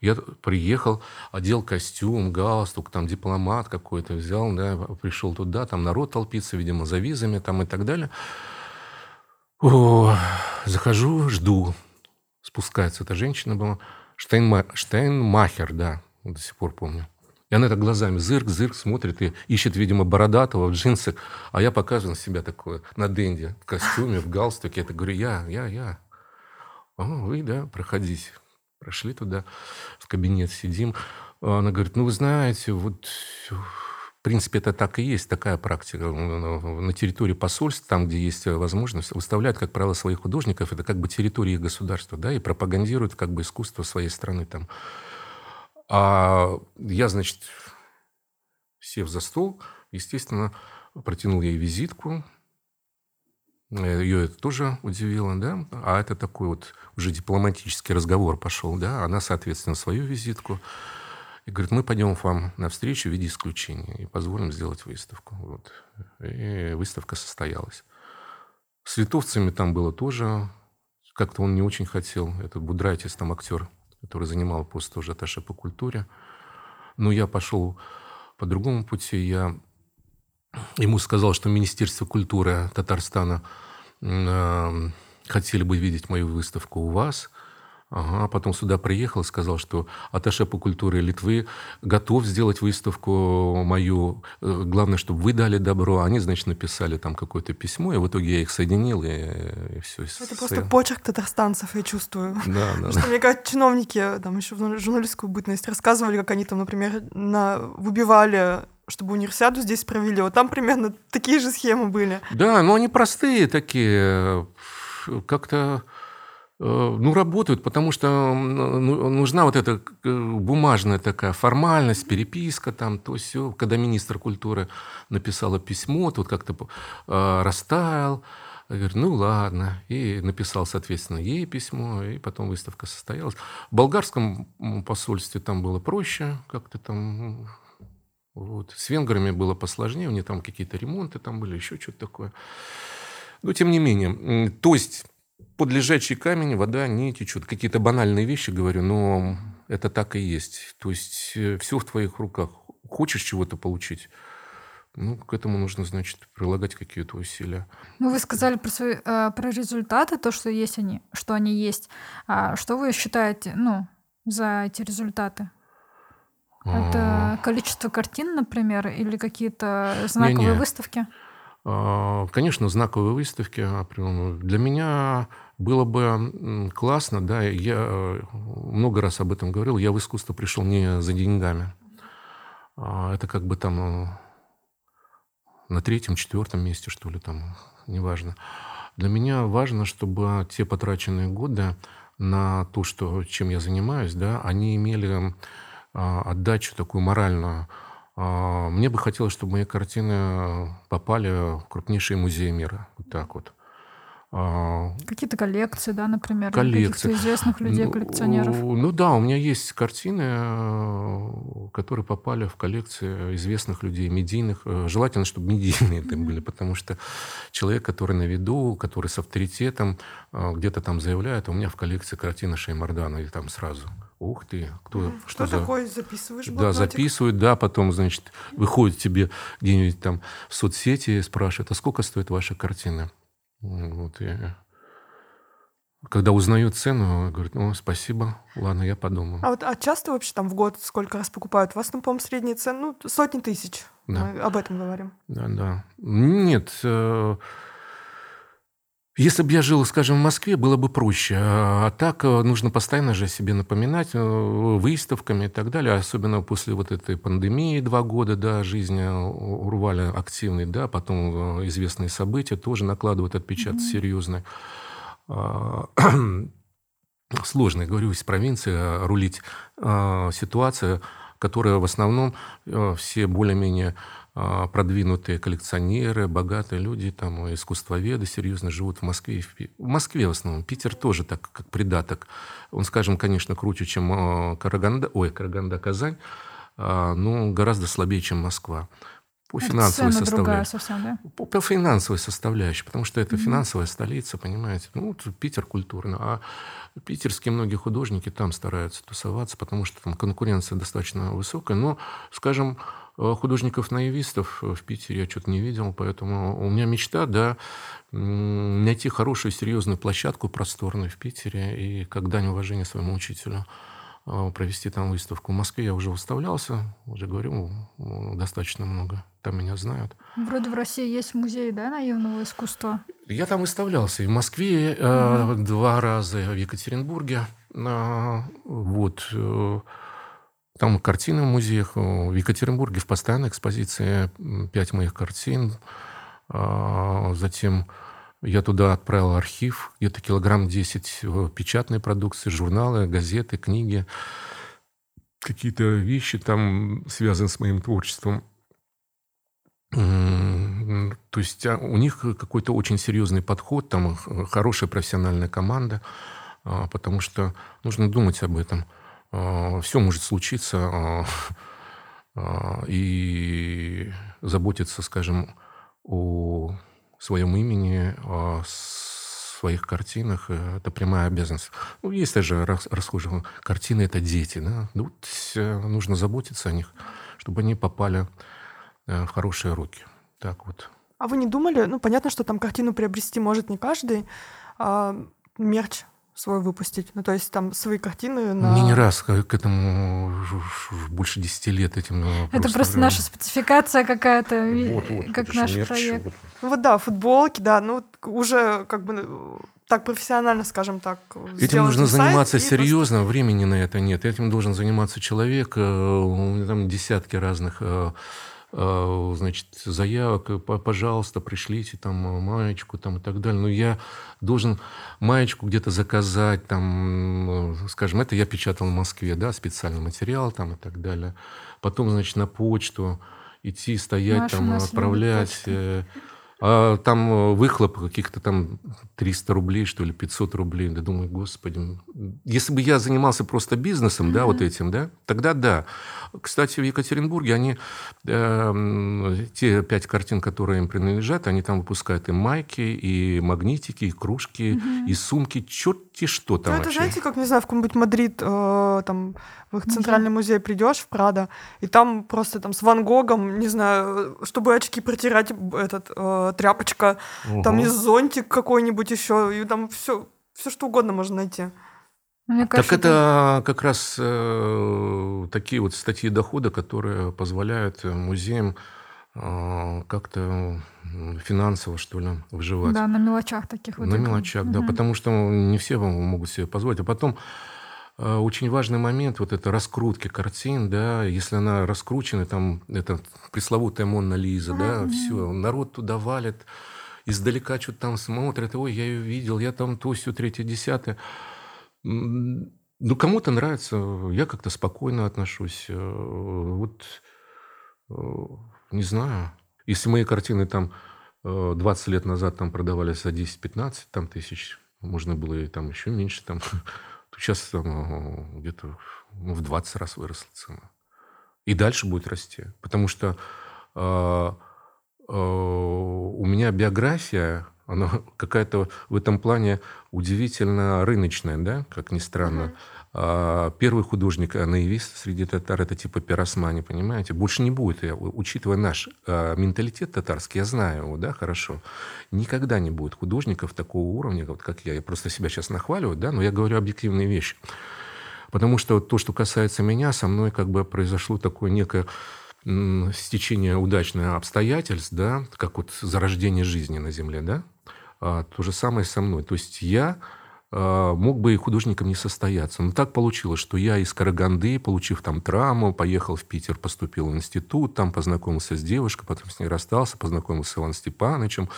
Я приехал, одел костюм, галстук, там дипломат какой-то взял, да, пришел туда, там народ толпится, видимо, за визами там и так далее. О, захожу, жду. Спускается эта женщина была. Штейнма... Штейнмахер, да, до сих пор помню. И она так глазами зырк, зырк смотрит и ищет, видимо, бородатого в джинсах. А я показываю себя такое на денде, в костюме, в галстуке. Я говорю, я, я, я. О, вы, да, проходите. Прошли туда, в кабинет сидим. Она говорит, ну, вы знаете, вот в принципе, это так и есть, такая практика. На территории посольств, там, где есть возможность, выставляют, как правило, своих художников. Это как бы территория их государства, да, и пропагандируют как бы искусство своей страны там. А я, значит, сев за стол, естественно, протянул ей визитку, Э, Ее это тоже удивило, да? А это такой вот уже дипломатический разговор пошел, да? Она, соответственно, свою визитку. И говорит, мы пойдем к вам навстречу в виде исключения и позволим сделать выставку. Вот. И выставка состоялась. С литовцами там было тоже, как-то он не очень хотел. Это Будрайтис, там актер, который занимал пост тоже аташе по культуре. Но я пошел по другому пути. Я ему сказал, что Министерство культуры Татарстана э, хотели бы видеть мою выставку у вас. Ага, потом сюда приехал, сказал, что Аташе по культуре Литвы готов сделать выставку мою. Э, главное, чтобы вы дали добро. Они, значит, написали там какое-то письмо, и в итоге я их соединил, и, и все. Это просто почерк татарстанцев, я чувствую. Да, да. Что мне как чиновники там еще в журналистскую бытность рассказывали, как они там, например, на... выбивали чтобы универсиаду здесь провели. Вот там примерно такие же схемы были. Да, но они простые такие. Как-то э, ну, работают, потому что ну, нужна вот эта э, бумажная такая формальность, переписка там, то все. Когда министр культуры написала письмо, тут как-то э, растаял. Я говорю, ну ладно. И написал, соответственно, ей письмо, и потом выставка состоялась. В болгарском посольстве там было проще, как-то там вот. С венграми было посложнее, у них там какие-то ремонты там были, еще что-то такое. Но тем не менее, то есть под лежачий камень вода не течет. Какие-то банальные вещи говорю, но это так и есть. То есть э, все в твоих руках. Хочешь чего-то получить, ну, к этому нужно, значит, прилагать какие-то усилия. Ну, вы сказали про, свои, э, про результаты, то, что есть они, что они есть. А что вы считаете, ну, за эти результаты? Это количество картин, например, или какие-то знаковые Не-не. выставки? А, конечно, знаковые выставки. Для меня было бы классно, да, я много раз об этом говорил, я в искусство пришел не за деньгами. а, это как бы там на третьем, четвертом месте, что ли, там, неважно. Для меня важно, чтобы те потраченные годы на то, что, чем я занимаюсь, да, они имели а, отдачу такую моральную. А, мне бы хотелось, чтобы мои картины попали в крупнейшие музеи мира. Вот так вот. А, Какие-то коллекции, да, например, коллекции. известных людей, ну, коллекционеров. Ну да, у меня есть картины, э, которые попали в коллекции известных людей, медийных. Э, желательно, чтобы медийные это были, потому что человек, который на виду, который с авторитетом, э, где-то там заявляет, у меня в коллекции картина Шеймардана, и там сразу. Ух ты, кто, что, что такое, записываешь Да, записывают, да, потом, значит, выходит тебе где-нибудь там в соцсети и спрашивает, а сколько стоит ваша картина? Вот, и когда узнаю цену, говорит, ну, спасибо, ладно, я подумаю. А вот а часто вообще там в год сколько раз покупают? У вас, ну, по-моему, средняя цена, ну, сотни тысяч. Да. Мы об этом говорим. Да, да. Нет, э, если бы я жил, скажем, в Москве, было бы проще. А так э, нужно постоянно же себе напоминать э, выставками и так далее. Особенно после вот этой пандемии два года, да, жизни урвали активный, да, потом э, известные события тоже накладывают отпечаток mm-hmm. серьезный. А, сложно, говорю, из провинции рулить а, ситуация, которая в основном все более-менее а, продвинутые коллекционеры, богатые люди, там, искусствоведы серьезно живут в Москве. В Москве в основном. Питер тоже так, как придаток. Он, скажем, конечно, круче, чем а, Караганда, ой, Караганда, Казань, а, но гораздо слабее, чем Москва. По финансовой составляющей. Совсем, да? по, по финансовой составляющей, потому что это mm-hmm. финансовая столица, понимаете. Ну, Питер культурно. А питерские многие художники там стараются тусоваться, потому что там конкуренция достаточно высокая. Но, скажем, художников-наивистов в Питере я что-то не видел, поэтому у меня мечта, да, найти хорошую, серьезную площадку просторную в Питере и как дань уважения своему учителю э, провести там выставку. В Москве я уже выставлялся, уже говорю, достаточно много. Там меня знают. Вроде в России есть музей, да, наивного искусства? Я там выставлялся и в Москве mm-hmm. э, два раза, в Екатеринбурге. Э, вот. Э, там картины в музеях. В Екатеринбурге в постоянной экспозиции пять моих картин. А, затем я туда отправил архив, где-то килограмм 10 печатной продукции, журналы, газеты, книги, какие-то вещи там связаны с моим творчеством. То есть а, у них какой-то очень серьезный подход, там хорошая профессиональная команда, а, потому что нужно думать об этом – все может случиться, а, а, и заботиться, скажем, о своем имени, о своих картинах, это прямая обязанность. Ну, есть даже расхожие картины, это дети, да? Вот нужно заботиться о них, чтобы они попали э, в хорошие руки. Так вот. А вы не думали, ну, понятно, что там картину приобрести может не каждый, а мерч свой выпустить? Ну, то есть там свои картины на... Мне не раз к, к этому больше десяти лет этим... Э, Это просто, просто наша спецификация какая-то, вот, вот, как наш мерч, проект. Вот. Ну, вот да, футболки, да, ну уже как бы так профессионально, скажем так. Этим нужно заниматься серьезно, просто... времени на это нет. Этим должен заниматься человек, э, у меня там десятки разных э, значит, заявок, пожалуйста, пришлите там маечку там и так далее. Но я должен маечку где-то заказать, там, скажем, это я печатал в Москве, да, специальный материал там и так далее. Потом, значит, на почту идти, стоять, Маша там, отправлять. А там э, выхлоп каких-то там 300 рублей, что ли, 500 рублей. Да думаю, господи, если бы я занимался просто бизнесом, mm-hmm. да, вот этим, да, тогда да. Кстати, в Екатеринбурге они, э, те пять картин, которые им принадлежат, они там выпускают и майки, и магнитики, и кружки, mm-hmm. и сумки, черти что там Ну, это, знаете, как, не знаю, в каком-нибудь Мадрид, э, там, в их центральный mm-hmm. музей придешь, в Прадо, и там просто там с Ван Гогом, не знаю, чтобы очки протирать, этот... Э, тряпочка, угу. там есть зонтик какой-нибудь еще, и там все, все что угодно можно найти. Мне кажется, так это, как раз э, такие вот статьи дохода, которые позволяют музеям э, как-то финансово, что ли, выживать. Да, на мелочах таких вот. На мелочах, угу. да, потому что не все могут себе позволить. А потом э, очень важный момент вот это раскрутки картин, да, если она раскручена, там это пресловутая Монна Лиза, да, все, народ туда валит, издалека что-то там смотрят, ой, я ее видел, я там то, все, третье, десятое. Ну, кому-то нравится, я как-то спокойно отношусь. Э, вот, э, не знаю, если мои картины там 20 лет назад там продавались за 10-15 там, тысяч, можно было и там еще меньше, там, сейчас там, э, где-то в 20 раз выросла цена. И дальше будет расти. Потому что э, э, у меня биография, она какая-то в этом плане удивительно рыночная, да, как ни странно. А, первый художник, а, наивист среди татар, это типа Пиросмани, понимаете? Больше не будет. Я, учитывая наш а, менталитет татарский, я знаю его, да, хорошо. Никогда не будет художников такого уровня, вот как я. Я просто себя сейчас нахваливаю, да, но я говорю объективные вещи. Потому что то, что касается меня, со мной как бы произошло такое некое стечение удачных обстоятельств, да, как вот зарождение жизни на Земле, да, а, то же самое со мной. То есть я а, мог бы и художником не состояться. Но так получилось, что я из Караганды, получив там травму, поехал в Питер, поступил в институт, там познакомился с девушкой, потом с ней расстался, познакомился с Иваном Степановичем,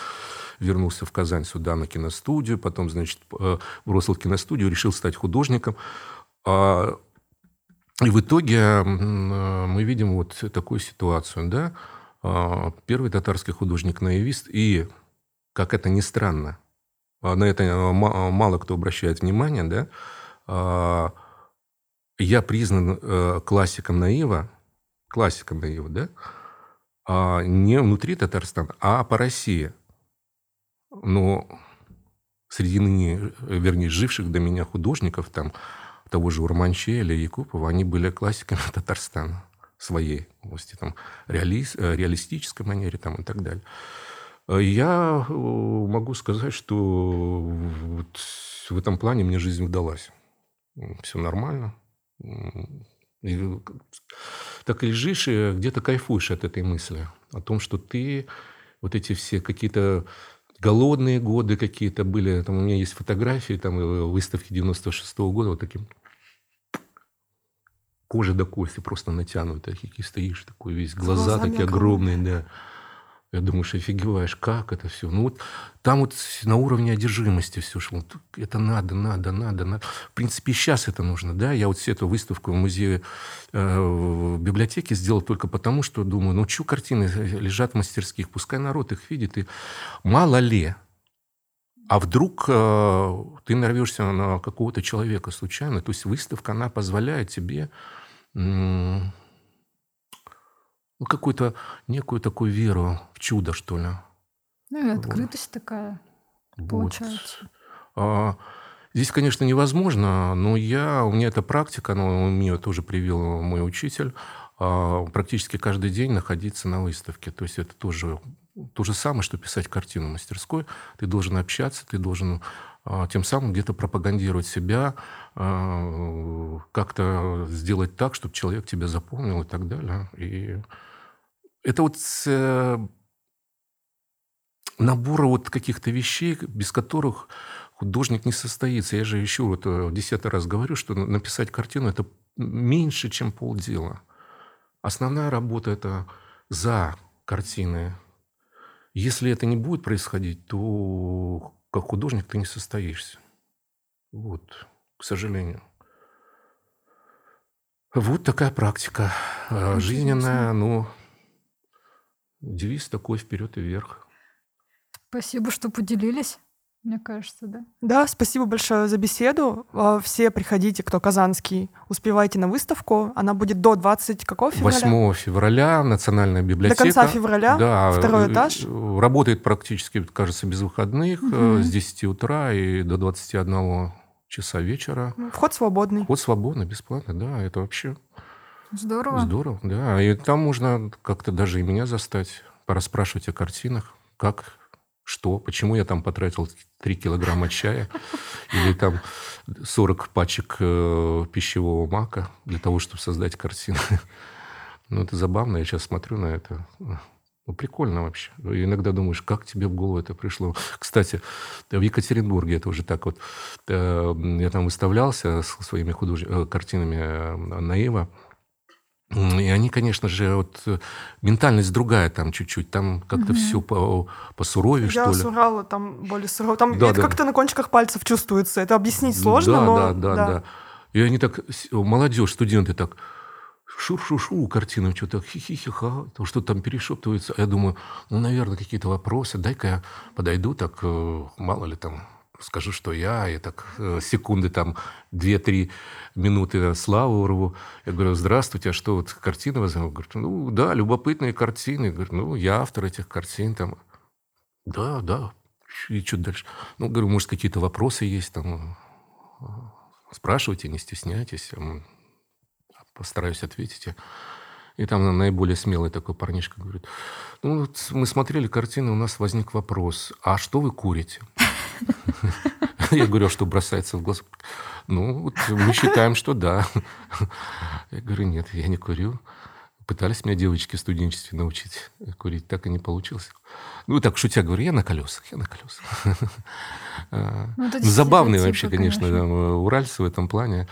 вернулся в Казань сюда на киностудию, потом, значит, э, бросил киностудию, решил стать художником. А, и в итоге э, мы видим вот такую ситуацию, да, а, первый татарский художник-наивист, и, как это ни странно, а, на это а, мало кто обращает внимание, да, я признан э, классиком наива, классиком наива, да, не внутри Татарстана, а по России. Но среди ныне, вернее, живших до меня художников, там, того же Урманче или Якупова, они были классиками Татарстана своей области, там, реали, э, реалистической манере там, и так далее. Э, я э, могу сказать, что вот в этом плане мне жизнь удалась. Все нормально. И так лежишь и где-то кайфуешь от этой мысли. О том, что ты вот эти все какие-то голодные годы какие-то были. Там у меня есть фотографии, там выставки 96 -го года, вот таким кожа до кости просто натянутая, и стоишь такой весь, глаза такие огромные, да. Я думаю, что офигеваешь, как это все. Ну вот там вот на уровне одержимости все шло. Это надо, надо, надо, надо. В принципе, сейчас это нужно, да. Я вот всю эту выставку в музее, э, в библиотеке сделал только потому, что думаю, ну что картины лежат в мастерских, пускай народ их видит. И мало ли, а вдруг э, ты нарвешься на какого-то человека случайно. То есть выставка, она позволяет тебе ну, какую-то некую такую веру в чудо, что ли. Ну, и открытость вот. такая вот. получается. А, здесь, конечно, невозможно, но я, у меня эта практика, но мне тоже привел мой учитель, а, практически каждый день находиться на выставке. То есть это тоже то же самое, что писать картину в мастерской. Ты должен общаться, ты должен тем самым где-то пропагандировать себя, а, как-то сделать так, чтобы человек тебя запомнил и так далее. И это вот э, набора вот каких-то вещей, без которых художник не состоится. Я же еще вот э, десятый раз говорю, что написать картину – это меньше, чем полдела. Основная работа – это за картиной. Если это не будет происходить, то как художник ты не состоишься. Вот, к сожалению. Вот такая практика э, жизненная, но девиз такой вперед и вверх. Спасибо, что поделились. Мне кажется, да. Да, спасибо большое за беседу. А, все приходите, кто казанский, успевайте на выставку. Она будет до 20 какого февраля? 8 февраля, Национальная библиотека. До конца февраля, да, второй э, этаж. Работает практически, кажется, без выходных, угу. с 10 утра и до 21 часа вечера. Вход свободный. Вход свободный, бесплатно, да, это вообще... Здорово. Здорово, да. И там можно как-то даже и меня застать, пораспрашивать о картинах, как, что, почему я там потратил 3 килограмма чая или там 40 пачек э, пищевого мака для того, чтобы создать картину. Ну, это забавно, я сейчас смотрю на это. Ну, прикольно вообще. Иногда думаешь, как тебе в голову это пришло. Кстати, в Екатеринбурге это уже так вот. Э, я там выставлялся со своими худож... Э, картинами э, Наива. И они, конечно же, вот ментальность другая там чуть-чуть, там как-то угу. все по, посуровее, Я что ли. с Урала там более сурово. Там да, это да. как-то на кончиках пальцев чувствуется. Это объяснить сложно, да, но... Да, да, да, да. И они так, молодежь, студенты так, шу-шу-шу, картина что-то хи-хи-хи-ха, что-то там перешептывается. Я думаю, ну, наверное, какие-то вопросы. Дай-ка я подойду, так, э, мало ли там, скажу, что я, и так э, секунды там, две-три минуты славу урву. Я говорю, здравствуйте, а что, вот картина вас? Говорит, ну, да, любопытные картины. Я говорю, ну, я автор этих картин там. Да, да. И что дальше? Ну, говорю, может, какие-то вопросы есть там. Спрашивайте, не стесняйтесь постараюсь ответить. И там наиболее смелый такой парнишка говорит, ну, вот мы смотрели картины, у нас возник вопрос, а что вы курите? Я говорю, а что бросается в глаз? Ну, вот мы считаем, что да. Я говорю, нет, я не курю. Пытались меня девочки в студенчестве научить курить, так и не получилось. Ну, так шутя говорю, я на колесах, я на колесах. Ну, Забавные вообще, конечно, уральцы в этом плане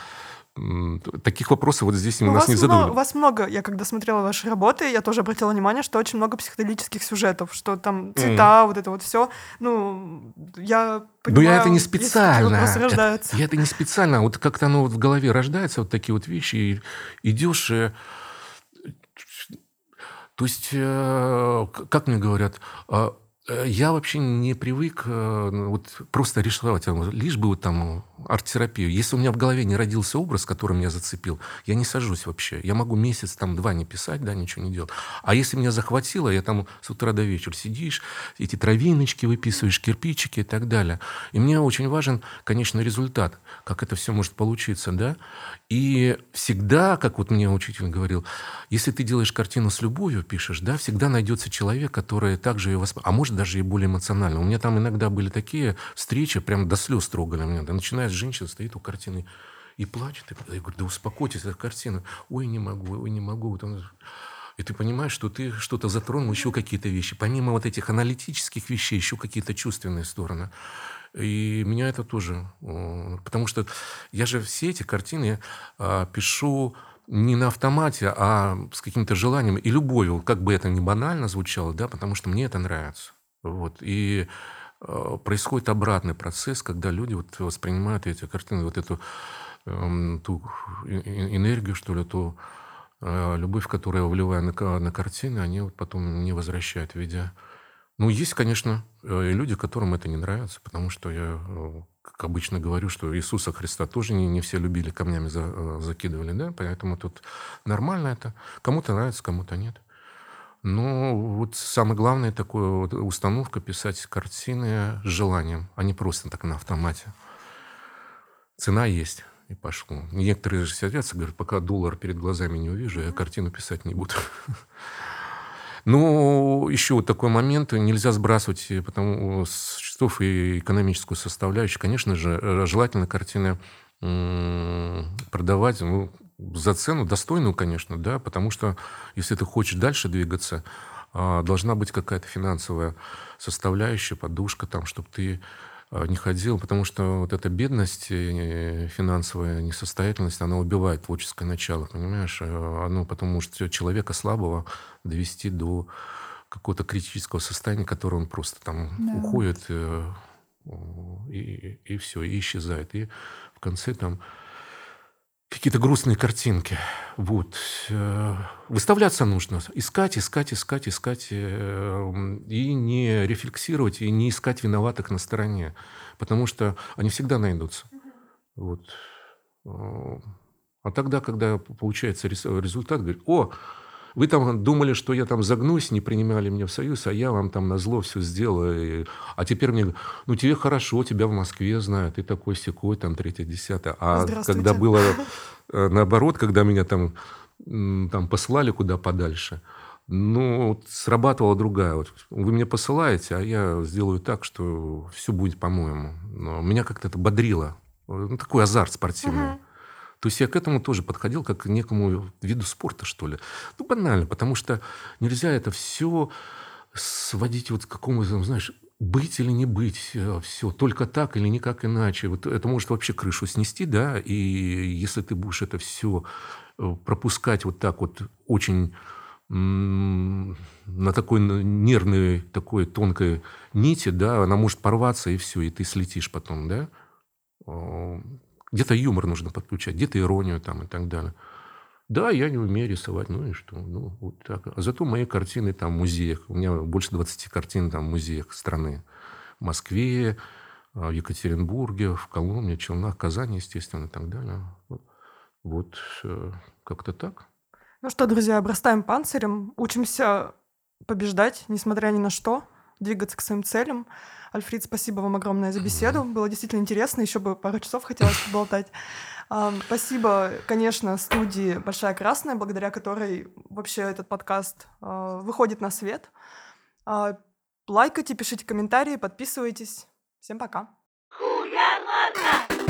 таких вопросов вот здесь у нас не задумывали. У вас много, я когда смотрела ваши работы, я тоже обратила внимание, что очень много психоделических сюжетов, что там цвета, mm. вот это вот все. Ну, я понимаю, Но я это не специально. Это, я это не специально. Вот как-то оно вот в голове рождается, вот такие вот вещи, и идешь... Э, то есть, э, как мне говорят, а, Э, я вообще не привык ну, вот просто рисовать, лишь бы вот там арт-терапию. Если у меня в голове не родился образ, который меня зацепил, я не сажусь вообще. Я могу месяц, там, два не писать, да, ничего не делать. А если меня захватило, я там с утра до вечера сидишь, эти травиночки выписываешь, кирпичики и так далее. И мне очень важен, конечно, результат, как это все может получиться, да. И всегда, как вот мне учитель говорил, если ты делаешь картину с любовью, пишешь, да, всегда найдется человек, который также ее воспринимает. А может даже и более эмоционально. У меня там иногда были такие встречи, прям до слез трогали меня. Да, начиная с женщины, стоит у картины и плачет. И я говорю, да успокойтесь, эта картина. Ой, не могу, ой, не могу. Вот он... И ты понимаешь, что ты что-то затронул, еще какие-то вещи. Помимо вот этих аналитических вещей, еще какие-то чувственные стороны. И меня это тоже... Потому что я же все эти картины а, пишу не на автомате, а с каким-то желанием и любовью, как бы это ни банально звучало, да, потому что мне это нравится. Вот. И происходит обратный процесс, когда люди вот воспринимают эти картины, вот эту э, ту энергию, что ли, ту э, любовь, которую я вливаю на, на картины, они вот потом не возвращают в виде ну, есть, конечно, э, люди, которым это не нравится, потому что я, э, как обычно говорю, что Иисуса Христа тоже не, не все любили, камнями за, э, закидывали, да, поэтому тут нормально это. Кому-то нравится, кому-то нет. Но вот самое главное такое вот установка писать картины с желанием, а не просто так на автомате. Цена есть, и пошло. Некоторые же сидятся, говорят, пока доллар перед глазами не увижу, я картину писать не буду. Но еще вот такой момент, нельзя сбрасывать э, потому, с счетов и экономическую составляющую. Конечно же, э, желательно картины продавать ну, за цену достойную, конечно, да, потому что если ты хочешь дальше двигаться, а, должна быть какая-то финансовая составляющая, подушка там, чтобы ты а, не ходил, потому что вот эта бедность, финансовая несостоятельность, она убивает творческое начало, понимаешь? А, оно потом может человека слабого довести до какого-то критического состояния, которое он просто там да. уходит э, и, и все, и исчезает. И в конце там какие-то грустные картинки. Вот. Э, выставляться нужно. Искать, искать, искать, искать. Э, и не рефлексировать, и не искать виноватых на стороне. Потому что они всегда найдутся. Вот. Э, а тогда, когда получается результат, говорит, о, вы там думали, что я там загнусь, не принимали меня в союз, а я вам там на зло все сделал. И... А теперь мне, ну тебе хорошо, тебя в Москве знают, ты такой секой, там третье, десятое. А когда было э, наоборот, когда меня там, там послали куда подальше, ну, срабатывала другая. Вот вы меня посылаете, а я сделаю так, что все будет по-моему. Но меня как-то это бодрило. Ну, такой азарт спортивный. Угу. То есть я к этому тоже подходил как к некому виду спорта, что ли. Ну, банально, потому что нельзя это все сводить вот к какому-то, знаешь, быть или не быть, э, все, только так или никак иначе. Вот это может вообще крышу снести, да, и если ты будешь это все э, пропускать вот так вот очень на такой нервной, такой тонкой нити, да, она может порваться, и все, и ты слетишь потом, да. Где-то юмор нужно подключать, где-то иронию там и так далее. Да, я не умею рисовать, ну и что? Ну, вот так. А зато мои картины там в музеях. У меня больше 20 картин там в музеях страны. В Москве, а, в Екатеринбурге, в Коломне, Челнах, Казани, естественно, и так далее. Вот, вот э, как-то так. Ну что, друзья, обрастаем панцирем, учимся побеждать, несмотря ни на что, двигаться к своим целям. Альфред, спасибо вам огромное за беседу. Было действительно интересно. Еще бы пару часов хотелось поболтать. Спасибо, конечно, студии «Большая Красная», благодаря которой вообще этот подкаст а, выходит на свет. А, лайкайте, пишите комментарии, подписывайтесь. Всем пока. Хуя